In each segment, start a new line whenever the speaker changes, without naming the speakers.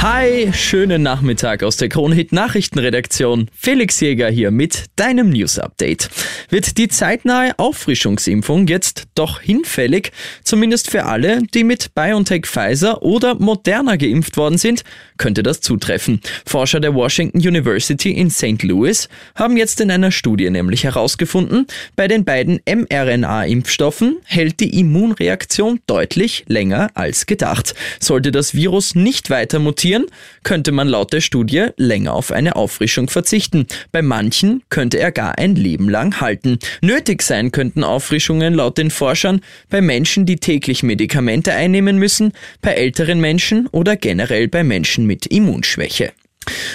Hi, schönen Nachmittag aus der Kronhit Nachrichtenredaktion. Felix Jäger hier mit deinem News Update. Wird die zeitnahe Auffrischungsimpfung jetzt doch hinfällig? Zumindest für alle, die mit BioNTech Pfizer oder Moderna geimpft worden sind, könnte das zutreffen. Forscher der Washington University in St. Louis haben jetzt in einer Studie nämlich herausgefunden, bei den beiden mRNA-Impfstoffen hält die Immunreaktion deutlich länger als gedacht. Sollte das Virus nicht weiter mutieren, passieren, könnte man laut der Studie länger auf eine Auffrischung verzichten. Bei manchen könnte er gar ein Leben lang halten. Nötig sein könnten Auffrischungen laut den Forschern bei Menschen, die täglich Medikamente einnehmen müssen, bei älteren Menschen oder generell bei Menschen mit Immunschwäche.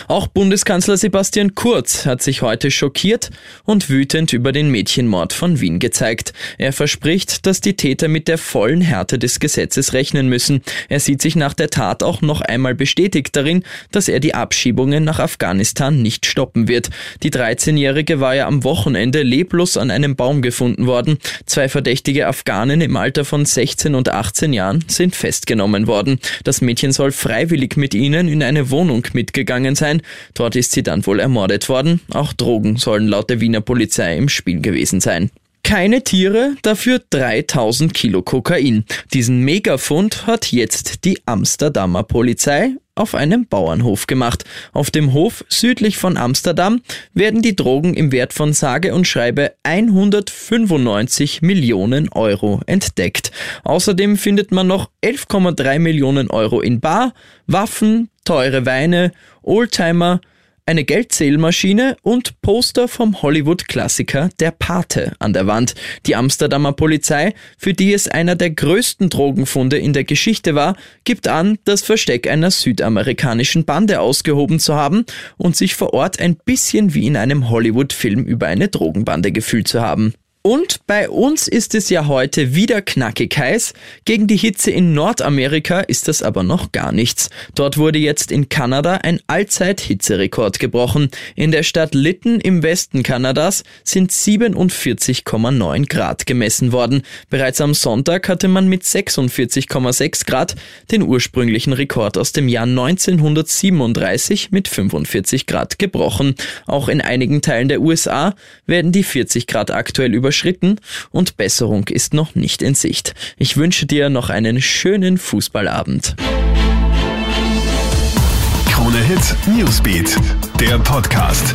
Auch Bundeskanzler Sebastian Kurz hat sich heute schockiert und wütend über den Mädchenmord von Wien gezeigt. Er verspricht, dass die Täter mit der vollen Härte des Gesetzes rechnen müssen. Er sieht sich nach der Tat auch noch einmal bestätigt darin, dass er die Abschiebungen nach Afghanistan nicht stoppen wird. Die 13-Jährige war ja am Wochenende leblos an einem Baum gefunden worden. Zwei verdächtige Afghanen im Alter von 16 und 18 Jahren sind festgenommen worden. Das Mädchen soll freiwillig mit ihnen in eine Wohnung mitgegangen gegangen sein. Dort ist sie dann wohl ermordet worden. Auch Drogen sollen laut der Wiener Polizei im Spiel gewesen sein. Keine Tiere, dafür 3000 Kilo Kokain. Diesen Megafund hat jetzt die Amsterdamer Polizei auf einem Bauernhof gemacht. Auf dem Hof südlich von Amsterdam werden die Drogen im Wert von sage und schreibe 195 Millionen Euro entdeckt. Außerdem findet man noch 11,3 Millionen Euro in Bar, Waffen, teure Weine, Oldtimer, eine Geldzählmaschine und Poster vom Hollywood-Klassiker Der Pate an der Wand. Die Amsterdamer Polizei, für die es einer der größten Drogenfunde in der Geschichte war, gibt an, das Versteck einer südamerikanischen Bande ausgehoben zu haben und sich vor Ort ein bisschen wie in einem Hollywood-Film über eine Drogenbande gefühlt zu haben. Und bei uns ist es ja heute wieder knackig heiß. Gegen die Hitze in Nordamerika ist das aber noch gar nichts. Dort wurde jetzt in Kanada ein Allzeit-Hitzerekord gebrochen. In der Stadt Lytton im Westen Kanadas sind 47,9 Grad gemessen worden. Bereits am Sonntag hatte man mit 46,6 Grad den ursprünglichen Rekord aus dem Jahr 1937 mit 45 Grad gebrochen. Auch in einigen Teilen der USA werden die 40 Grad aktuell über überschritten und Besserung ist noch nicht in Sicht. Ich wünsche dir noch einen schönen Fußballabend.
Krone Hits, Newsbeat, der Podcast.